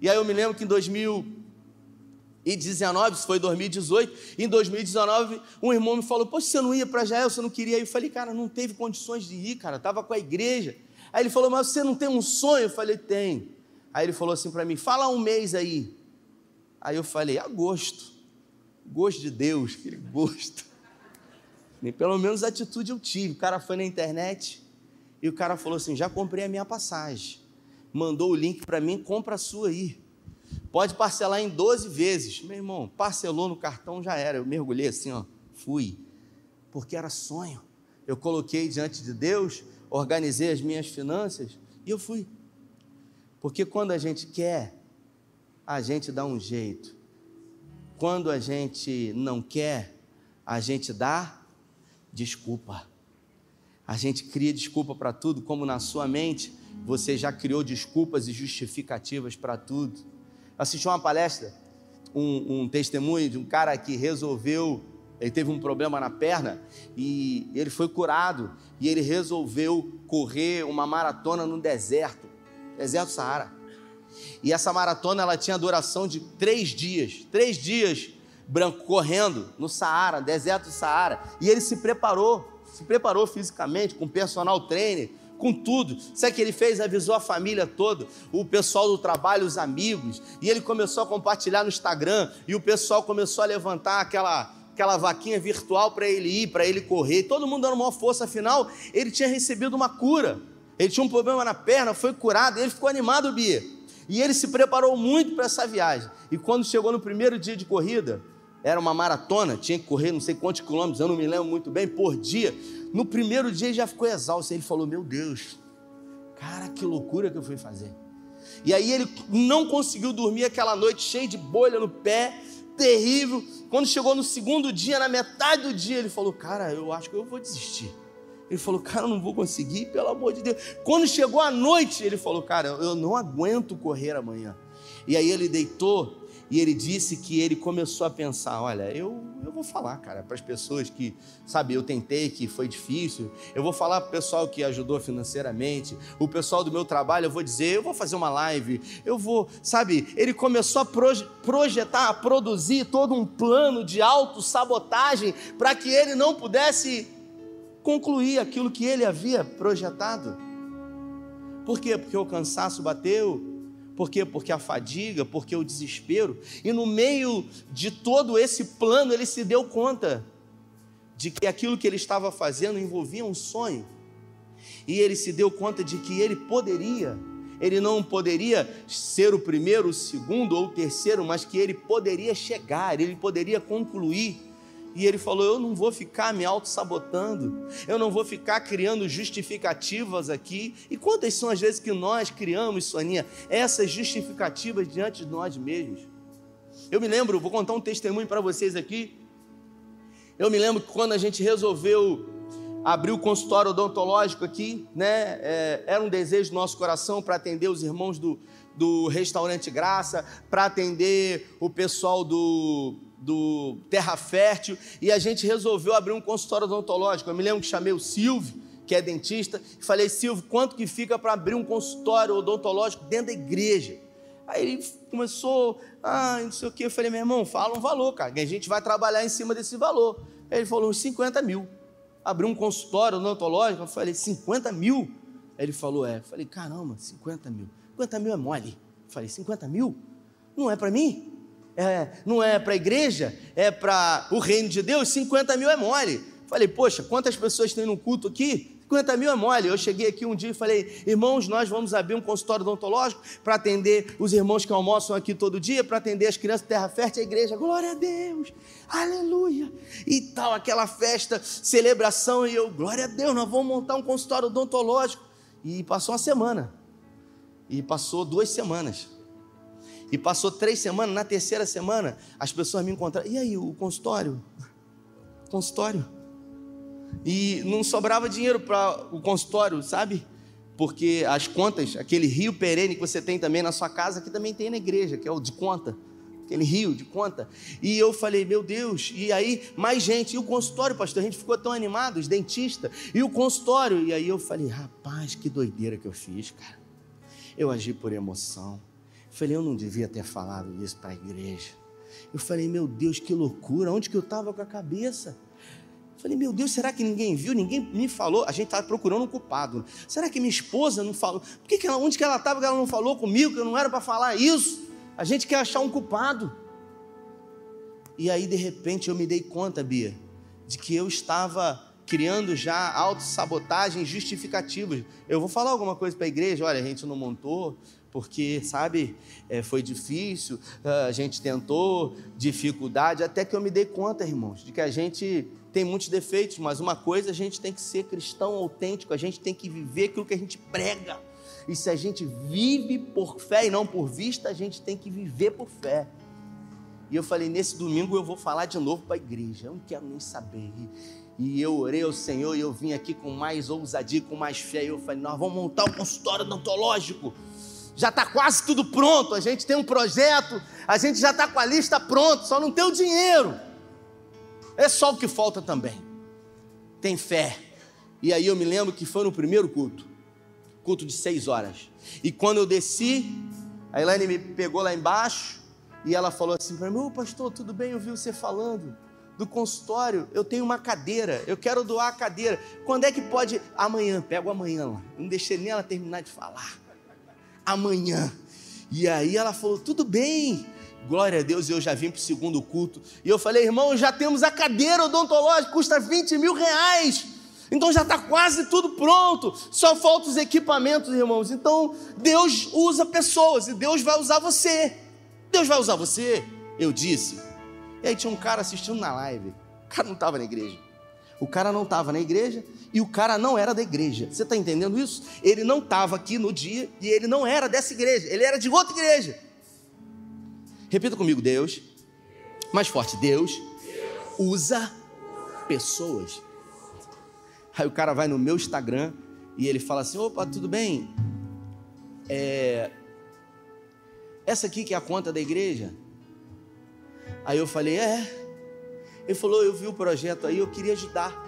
[SPEAKER 1] E aí eu me lembro que em 2019, isso foi 2018, em 2019, um irmão me falou: Poxa, você não ia para Israel, você não queria ir? Eu falei, cara, não teve condições de ir, cara, estava com a igreja. Aí ele falou, mas você não tem um sonho? Eu falei, tem. Aí ele falou assim para mim, fala um mês aí. Aí eu falei, agosto. Gosto de Deus, aquele gosto. E pelo menos atitude eu tive. O cara foi na internet e o cara falou assim: já comprei a minha passagem. Mandou o link para mim, compra a sua aí. Pode parcelar em 12 vezes. Meu irmão, parcelou no cartão, já era. Eu mergulhei assim, ó, fui. Porque era sonho. Eu coloquei diante de Deus, organizei as minhas finanças e eu fui. Porque quando a gente quer, a gente dá um jeito. Quando a gente não quer, a gente dá desculpa. A gente cria desculpa para tudo, como na sua mente você já criou desculpas e justificativas para tudo. Assisti uma palestra, um, um testemunho de um cara que resolveu ele teve um problema na perna e ele foi curado e ele resolveu correr uma maratona no deserto, deserto Saara. E essa maratona ela tinha duração de três dias, três dias branco correndo no Saara, deserto do Saara. E ele se preparou, se preparou fisicamente com personal trainer, com tudo. Sabe que ele fez? Avisou a família toda, o pessoal do trabalho, os amigos, e ele começou a compartilhar no Instagram, e o pessoal começou a levantar aquela aquela vaquinha virtual para ele ir, para ele correr, todo mundo dando uma força, afinal, ele tinha recebido uma cura. Ele tinha um problema na perna, foi curado, ele ficou animado, Bia. E ele se preparou muito para essa viagem. E quando chegou no primeiro dia de corrida, era uma maratona, tinha que correr não sei quantos quilômetros, eu não me lembro muito bem, por dia. No primeiro dia ele já ficou exausto. Ele falou: Meu Deus, cara, que loucura que eu fui fazer. E aí ele não conseguiu dormir aquela noite, cheio de bolha no pé, terrível. Quando chegou no segundo dia, na metade do dia, ele falou: Cara, eu acho que eu vou desistir. Ele falou: Cara, eu não vou conseguir, pelo amor de Deus. Quando chegou a noite, ele falou: Cara, eu não aguento correr amanhã. E aí ele deitou e ele disse que ele começou a pensar: olha, eu, eu vou falar, cara, para as pessoas que, sabe, eu tentei, que foi difícil, eu vou falar para o pessoal que ajudou financeiramente, o pessoal do meu trabalho, eu vou dizer: eu vou fazer uma live, eu vou, sabe, ele começou a projetar, a produzir todo um plano de autossabotagem para que ele não pudesse concluir aquilo que ele havia projetado. Por quê? Porque o cansaço bateu, por quê? Porque a fadiga, porque o desespero. E no meio de todo esse plano, ele se deu conta de que aquilo que ele estava fazendo envolvia um sonho. E ele se deu conta de que ele poderia, ele não poderia ser o primeiro, o segundo ou o terceiro, mas que ele poderia chegar, ele poderia concluir e ele falou: Eu não vou ficar me auto-sabotando, eu não vou ficar criando justificativas aqui. E quantas são as vezes que nós criamos, Soninha, essas justificativas diante de nós mesmos? Eu me lembro, vou contar um testemunho para vocês aqui. Eu me lembro que quando a gente resolveu abrir o consultório odontológico aqui, né? É, era um desejo do nosso coração para atender os irmãos do, do restaurante Graça, para atender o pessoal do do Terra Fértil e a gente resolveu abrir um consultório odontológico. Eu me lembro que chamei o Silvio, que é dentista, e falei: Silvio, quanto que fica para abrir um consultório odontológico dentro da igreja? Aí ele começou, ah, não sei o que. Eu falei, meu irmão, fala um valor, cara, que a gente vai trabalhar em cima desse valor. Aí ele falou, uns 50 mil. Abriu um consultório odontológico, eu falei, 50 mil? Aí ele falou, é. Eu falei, caramba, 50 mil. 50 mil é mole. Eu falei, 50 mil? Não é para mim? É, não é para a igreja? É para o reino de Deus? 50 mil é mole. Falei, poxa, quantas pessoas tem no culto aqui? 50 mil é mole. Eu cheguei aqui um dia e falei, irmãos, nós vamos abrir um consultório odontológico para atender os irmãos que almoçam aqui todo dia, para atender as crianças de terra fértil, a igreja. Glória a Deus, aleluia. E tal, aquela festa, celebração, e eu, glória a Deus, nós vamos montar um consultório odontológico. E passou uma semana, e passou duas semanas. E passou três semanas, na terceira semana, as pessoas me encontraram. E aí, o consultório? Consultório? E não sobrava dinheiro para o consultório, sabe? Porque as contas, aquele rio perene que você tem também na sua casa, que também tem na igreja, que é o de conta. Aquele rio de conta. E eu falei, meu Deus, e aí mais gente. E o consultório, pastor? A gente ficou tão animado, os dentistas. E o consultório. E aí eu falei, rapaz, que doideira que eu fiz, cara. Eu agi por emoção. Falei, eu não devia ter falado isso para a igreja. Eu falei, meu Deus, que loucura, onde que eu estava com a cabeça? Falei, meu Deus, será que ninguém viu? Ninguém me falou. A gente estava procurando um culpado. Será que minha esposa não falou? Por que, que ela, onde que ela estava que ela não falou comigo? Que eu não era para falar isso? A gente quer achar um culpado. E aí, de repente, eu me dei conta, Bia, de que eu estava criando já autossabotagens justificativas. Eu vou falar alguma coisa para a igreja, olha, a gente não montou, porque, sabe, é, foi difícil, a gente tentou, dificuldade, até que eu me dei conta, irmãos, de que a gente tem muitos defeitos, mas uma coisa a gente tem que ser cristão autêntico, a gente tem que viver aquilo que a gente prega. E se a gente vive por fé e não por vista, a gente tem que viver por fé. E eu falei, nesse domingo eu vou falar de novo para a igreja, eu não quero nem saber. E eu orei ao Senhor e eu vim aqui com mais ousadia, com mais fé. E eu falei, nós vamos montar um consultório odontológico. Já está quase tudo pronto, a gente tem um projeto, a gente já está com a lista pronta, só não tem o dinheiro. É só o que falta também. Tem fé. E aí eu me lembro que foi no primeiro culto, culto de seis horas. E quando eu desci, a Elaine me pegou lá embaixo e ela falou assim para mim: Ô pastor, tudo bem? Eu vi você falando do consultório. Eu tenho uma cadeira, eu quero doar a cadeira. Quando é que pode? Amanhã, pego amanhã lá. Não deixei nem ela terminar de falar. Amanhã. E aí ela falou: tudo bem glória a Deus, eu já vim para o segundo culto. E eu falei, irmão, já temos a cadeira odontológica, custa 20 mil reais. Então já está quase tudo pronto. Só faltam os equipamentos, irmãos. Então Deus usa pessoas e Deus vai usar você. Deus vai usar você, eu disse. E aí tinha um cara assistindo na live. O cara não estava na igreja. O cara não estava na igreja e o cara não era da igreja. Você está entendendo isso? Ele não estava aqui no dia e ele não era dessa igreja. Ele era de outra igreja. Repita comigo: Deus, mais forte, Deus usa pessoas. Aí o cara vai no meu Instagram e ele fala assim: opa, tudo bem? É... Essa aqui que é a conta da igreja? Aí eu falei: é. Ele falou: eu vi o projeto aí, eu queria ajudar.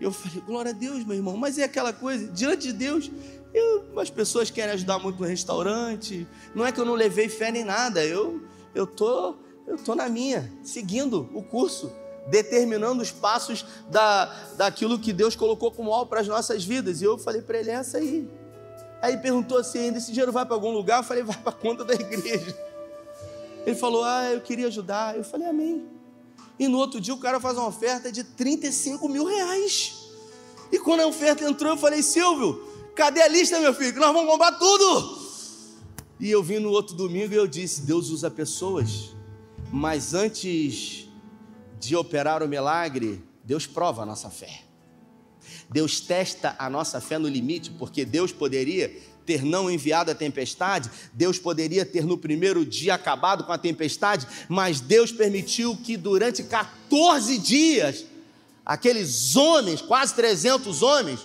[SPEAKER 1] Eu falei: glória a Deus, meu irmão, mas é aquela coisa, diante de Deus, eu, as pessoas querem ajudar muito no restaurante. Não é que eu não levei fé nem nada. Eu eu tô eu tô na minha, seguindo o curso, determinando os passos da, daquilo que Deus colocou como alvo para as nossas vidas. E eu falei para ele é essa aí. Aí perguntou assim: esse dinheiro vai para algum lugar? Eu falei: vai para a conta da igreja. Ele falou: ah, eu queria ajudar. Eu falei: amém. E no outro dia o cara faz uma oferta de 35 mil reais. E quando a oferta entrou, eu falei: Silvio, Cadê a lista, meu filho? Que nós vamos comprar tudo. E eu vim no outro domingo e eu disse: Deus usa pessoas, mas antes de operar o milagre, Deus prova a nossa fé. Deus testa a nossa fé no limite, porque Deus poderia ter não enviado a tempestade, Deus poderia ter no primeiro dia acabado com a tempestade, mas Deus permitiu que durante 14 dias, aqueles homens, quase 300 homens,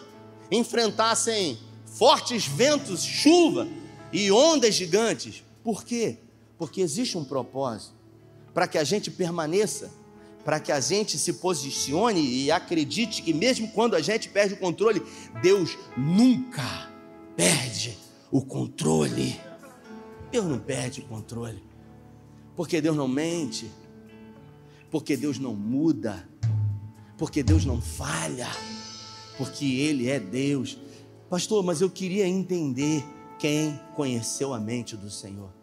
[SPEAKER 1] enfrentassem fortes ventos, chuva e ondas gigantes. Por quê? Porque existe um propósito para que a gente permaneça, para que a gente se posicione e acredite que mesmo quando a gente perde o controle, Deus nunca perde o controle. Deus não perde o controle. Porque Deus não mente. Porque Deus não muda. Porque Deus não falha. Porque Ele é Deus. Pastor, mas eu queria entender quem conheceu a mente do Senhor.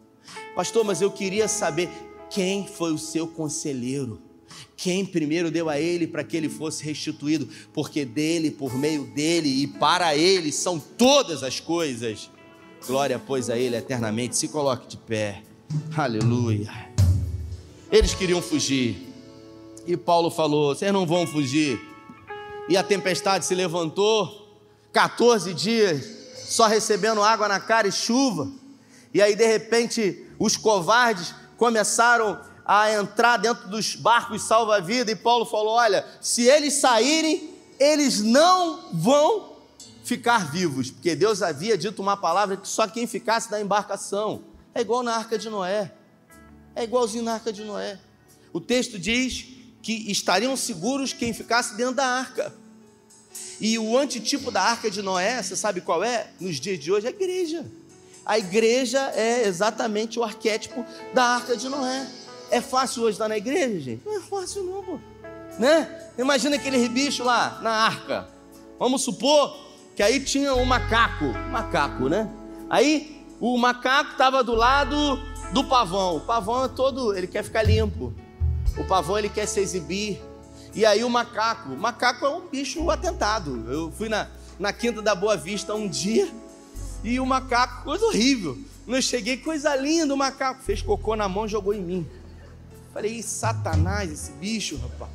[SPEAKER 1] Pastor, mas eu queria saber quem foi o seu conselheiro. Quem primeiro deu a ele para que ele fosse restituído, porque dele, por meio dele e para ele são todas as coisas. Glória, pois, a ele eternamente. Se coloque de pé. Aleluia. Eles queriam fugir. E Paulo falou: Vocês não vão fugir. E a tempestade se levantou. 14 dias só recebendo água na cara e chuva. E aí, de repente, os covardes começaram a entrar dentro dos barcos salva-vida. E Paulo falou: Olha, se eles saírem, eles não vão ficar vivos, porque Deus havia dito uma palavra que só quem ficasse da embarcação. É igual na arca de Noé. É igualzinho na arca de Noé. O texto diz que estariam seguros quem ficasse dentro da arca. E o antitipo da arca de Noé, você sabe qual é? Nos dias de hoje, é a igreja. A igreja é exatamente o arquétipo da arca de Noé. É fácil hoje estar na igreja, gente? Não é fácil, não, pô. Né? Imagina aquele bicho lá na arca. Vamos supor que aí tinha um macaco, macaco, né? Aí o macaco estava do lado do pavão. O pavão é todo, ele quer ficar limpo. O pavão ele quer se exibir. E aí o macaco, o macaco é um bicho atentado. Eu fui na, na Quinta da Boa Vista um dia e o macaco, coisa horrível. Não cheguei, coisa linda, o macaco fez cocô na mão jogou em mim. Falei, satanás, esse bicho, rapaz.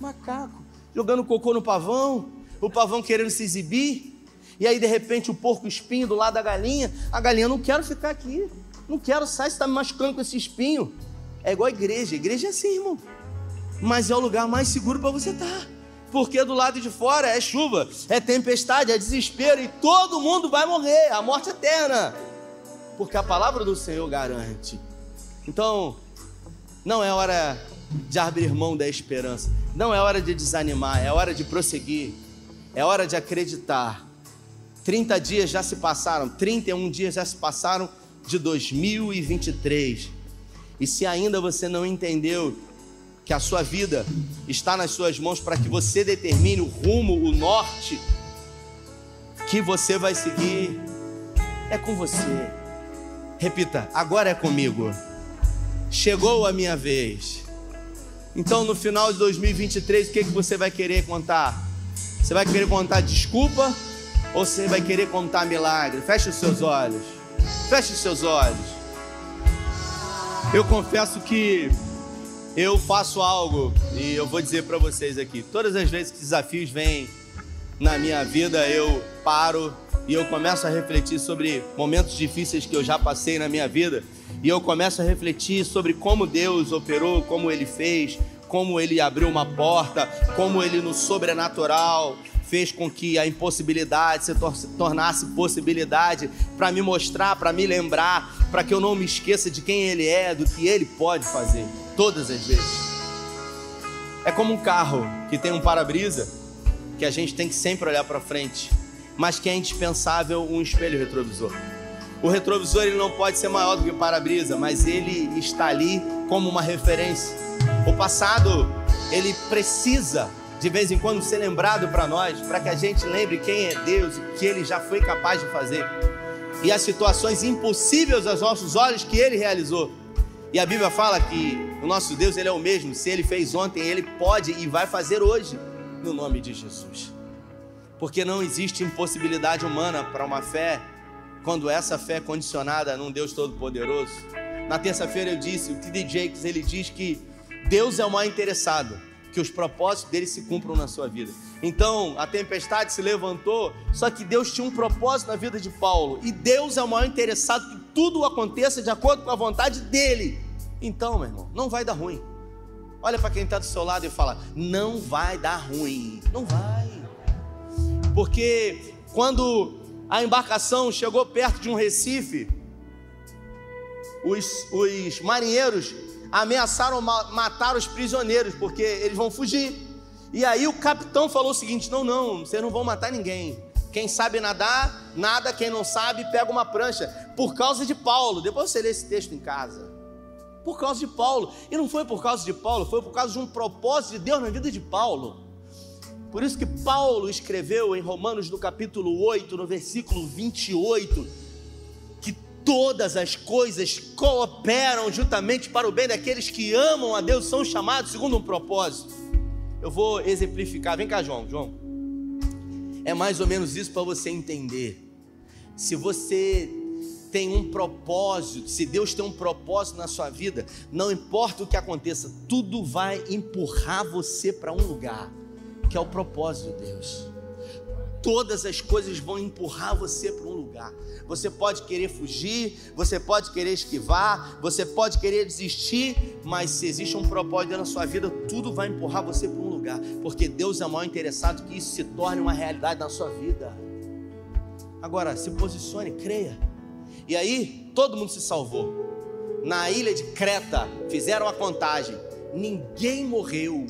[SPEAKER 1] Macaco, jogando cocô no pavão, o pavão querendo se exibir. E aí, de repente, o porco espinho do lado da galinha. A galinha, não quero ficar aqui. Não quero sair, você está me machucando com esse espinho. É igual a igreja. A igreja é assim, irmão. Mas é o lugar mais seguro para você estar. Tá. Porque do lado de fora é chuva, é tempestade, é desespero e todo mundo vai morrer, a morte eterna. Porque a palavra do Senhor garante. Então, não é hora de abrir mão da esperança. Não é hora de desanimar, é hora de prosseguir. É hora de acreditar 30 dias já se passaram, 31 dias já se passaram de 2023. E se ainda você não entendeu que a sua vida está nas suas mãos para que você determine o rumo, o norte que você vai seguir, é com você. Repita, agora é comigo. Chegou a minha vez. Então, no final de 2023, o que, que você vai querer contar? Você vai querer contar desculpa? ou você vai querer contar milagre? Feche os seus olhos. Feche os seus olhos. Eu confesso que eu faço algo e eu vou dizer para vocês aqui. Todas as vezes que desafios vêm na minha vida, eu paro e eu começo a refletir sobre momentos difíceis que eu já passei na minha vida. E eu começo a refletir sobre como Deus operou, como Ele fez, como Ele abriu uma porta, como Ele no sobrenatural fez com que a impossibilidade se tornasse possibilidade para me mostrar, para me lembrar, para que eu não me esqueça de quem Ele é, do que Ele pode fazer, todas as vezes. É como um carro que tem um para-brisa, que a gente tem que sempre olhar para frente, mas que é indispensável um espelho retrovisor. O retrovisor ele não pode ser maior do que o para-brisa, mas ele está ali como uma referência. O passado ele precisa de vez em quando ser lembrado para nós, para que a gente lembre quem é Deus e o que Ele já foi capaz de fazer, e as situações impossíveis aos nossos olhos que Ele realizou. E a Bíblia fala que o nosso Deus ele é o mesmo. Se Ele fez ontem, Ele pode e vai fazer hoje, no nome de Jesus. Porque não existe impossibilidade humana para uma fé quando essa fé é condicionada num Deus Todo-Poderoso. Na terça-feira eu disse, o T.D. Jakes ele diz que Deus é o mais interessado que os propósitos dele se cumpram na sua vida. Então, a tempestade se levantou, só que Deus tinha um propósito na vida de Paulo, e Deus é o maior interessado que tudo aconteça de acordo com a vontade dele. Então, meu irmão, não vai dar ruim. Olha para quem está do seu lado e fala: não vai dar ruim. Não vai. Porque quando a embarcação chegou perto de um recife, os, os marinheiros ameaçaram matar os prisioneiros, porque eles vão fugir. E aí o capitão falou o seguinte: não, não, vocês não vão matar ninguém. Quem sabe nadar, nada. Quem não sabe, pega uma prancha. Por causa de Paulo. Depois você lê esse texto em casa. Por causa de Paulo. E não foi por causa de Paulo, foi por causa de um propósito de Deus na vida de Paulo. Por isso que Paulo escreveu em Romanos no capítulo 8, no versículo 28, que todas as coisas cooperam juntamente para o bem daqueles que amam a Deus, são chamados segundo um propósito. Eu vou exemplificar. Vem cá, João. João. É mais ou menos isso para você entender. Se você tem um propósito, se Deus tem um propósito na sua vida, não importa o que aconteça, tudo vai empurrar você para um lugar, que é o propósito de Deus. Todas as coisas vão empurrar você para um lugar. Você pode querer fugir, você pode querer esquivar, você pode querer desistir, mas se existe um propósito na sua vida, tudo vai empurrar você para um lugar, porque Deus é mal interessado que isso se torne uma realidade na sua vida. Agora, se posicione, creia. E aí, todo mundo se salvou. Na ilha de Creta, fizeram a contagem. Ninguém morreu,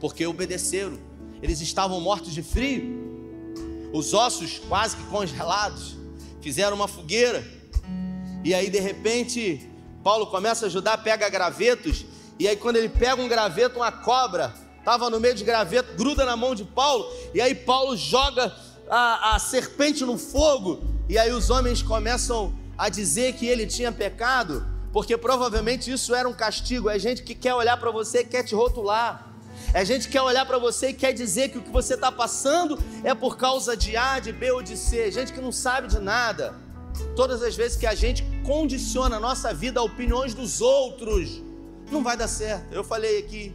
[SPEAKER 1] porque obedeceram. Eles estavam mortos de frio, os ossos quase que congelados. Fizeram uma fogueira. E aí, de repente, Paulo começa a ajudar, pega gravetos. E aí, quando ele pega um graveto, uma cobra estava no meio de graveto, gruda na mão de Paulo, e aí Paulo joga a, a serpente no fogo, e aí os homens começam a dizer que ele tinha pecado, porque provavelmente isso era um castigo. É gente que quer olhar para você quer te rotular. É gente que quer olhar para você e quer dizer que o que você está passando é por causa de A, de B ou de C. Gente que não sabe de nada. Todas as vezes que a gente condiciona a nossa vida a opiniões dos outros, não vai dar certo. Eu falei aqui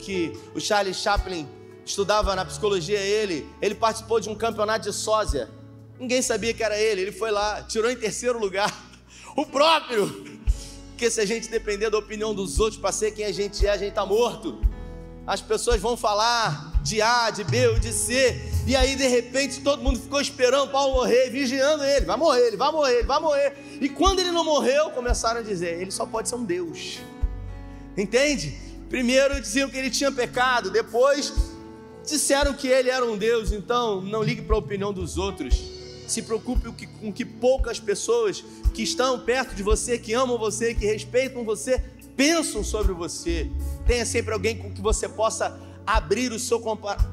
[SPEAKER 1] que o Charles Chaplin estudava na psicologia ele, ele participou de um campeonato de sósia. Ninguém sabia que era ele, ele foi lá, tirou em terceiro lugar. O próprio. Porque se a gente depender da opinião dos outros para ser quem a gente é, a gente está morto. As pessoas vão falar de A, de B ou de C, e aí de repente todo mundo ficou esperando Paulo morrer, vigiando ele, vai morrer, ele vai morrer, ele vai morrer. E quando ele não morreu, começaram a dizer, ele só pode ser um Deus. Entende? Primeiro diziam que ele tinha pecado, depois disseram que ele era um Deus. Então, não ligue para a opinião dos outros. Se preocupe com que poucas pessoas que estão perto de você, que amam você, que respeitam você, pensam sobre você. Tenha sempre alguém com que você possa abrir o seu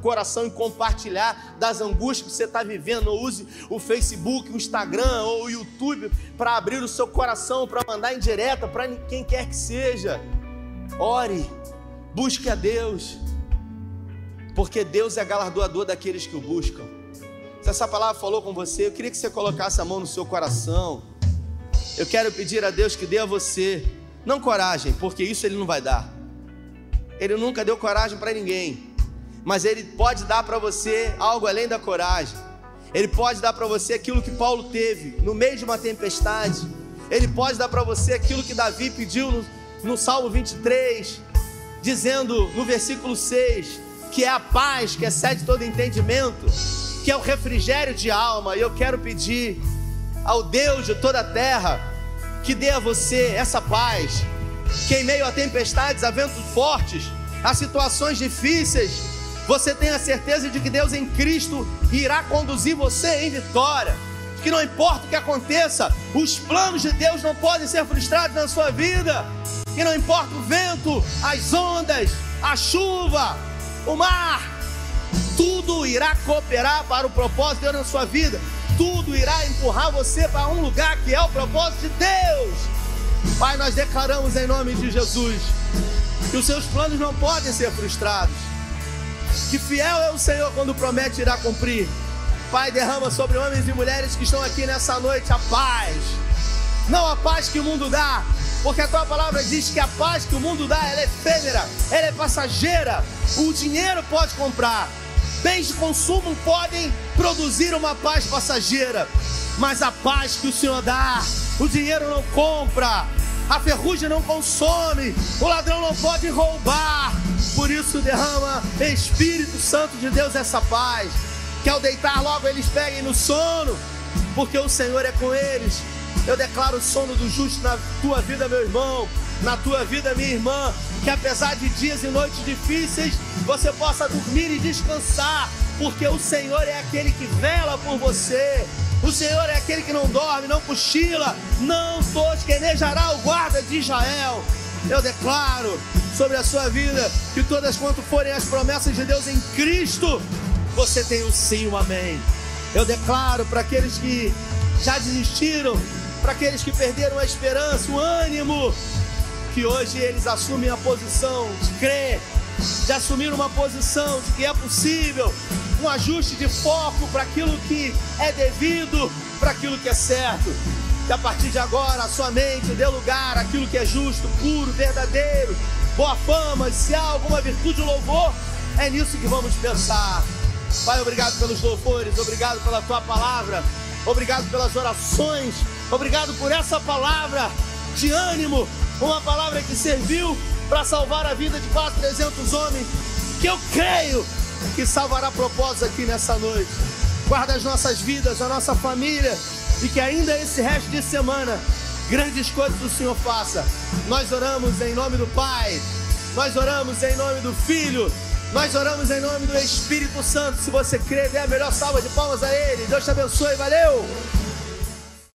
[SPEAKER 1] coração e compartilhar das angústias que você está vivendo. Ou use o Facebook, o Instagram ou o YouTube para abrir o seu coração, para mandar em direta para quem quer que seja. Ore, busque a Deus, porque Deus é galardoador daqueles que o buscam. Se essa palavra falou com você, eu queria que você colocasse a mão no seu coração. Eu quero pedir a Deus que dê a você, não coragem, porque isso Ele não vai dar. Ele nunca deu coragem para ninguém, mas Ele pode dar para você algo além da coragem. Ele pode dar para você aquilo que Paulo teve no meio de uma tempestade. Ele pode dar para você aquilo que Davi pediu no, no Salmo 23, dizendo no versículo 6 que é a paz que excede todo entendimento, que é o refrigério de alma. E eu quero pedir ao Deus de toda a terra que dê a você essa paz, que em meio a tempestades, a ventos fortes, a situações difíceis, você tenha certeza de que Deus em Cristo irá conduzir você em vitória. Que não importa o que aconteça, os planos de Deus não podem ser frustrados na sua vida que não importa o vento, as ondas, a chuva, o mar, tudo irá cooperar para o propósito de Deus na sua vida, tudo irá empurrar você para um lugar que é o propósito de Deus. Pai, nós declaramos em nome de Jesus que os seus planos não podem ser frustrados, que fiel é o Senhor quando promete irá cumprir. Pai, derrama sobre homens e mulheres que estão aqui nessa noite a paz, não a paz que o mundo dá, porque a tua palavra diz que a paz que o mundo dá, ela é efêmera, ela é passageira. O dinheiro pode comprar, bens de consumo podem produzir uma paz passageira, mas a paz que o Senhor dá, o dinheiro não compra, a ferrugem não consome, o ladrão não pode roubar. Por isso derrama Espírito Santo de Deus essa paz, que ao deitar logo eles peguem no sono, porque o Senhor é com eles eu declaro o sono do justo na tua vida, meu irmão, na tua vida, minha irmã, que apesar de dias e noites difíceis, você possa dormir e descansar, porque o Senhor é aquele que vela por você. O Senhor é aquele que não dorme, não cochila, não tosquenejará o guarda de Israel. Eu declaro sobre a sua vida que todas quanto forem as promessas de Deus em Cristo, você tem um sim, um amém. Eu declaro para aqueles que já desistiram, para aqueles que perderam a esperança, o ânimo, que hoje eles assumem a posição de crer, de assumir uma posição de que é possível um ajuste de foco para aquilo que é devido, para aquilo que é certo. Que a partir de agora a sua mente dê lugar àquilo que é justo, puro, verdadeiro, boa fama, se há alguma virtude ou louvor, é nisso que vamos pensar. Pai, obrigado pelos louvores, obrigado pela tua palavra, obrigado pelas orações, obrigado por essa palavra de ânimo, uma palavra que serviu para salvar a vida de quase 300 homens, que eu creio que salvará propósitos aqui nessa noite. Guarda as nossas vidas, a nossa família e que ainda esse resto de semana grandes coisas o Senhor faça. Nós oramos em nome do Pai, nós oramos em nome do Filho, nós oramos em nome do Espírito Santo. Se você crê, dê a melhor salva de palmas a Ele. Deus te abençoe, valeu!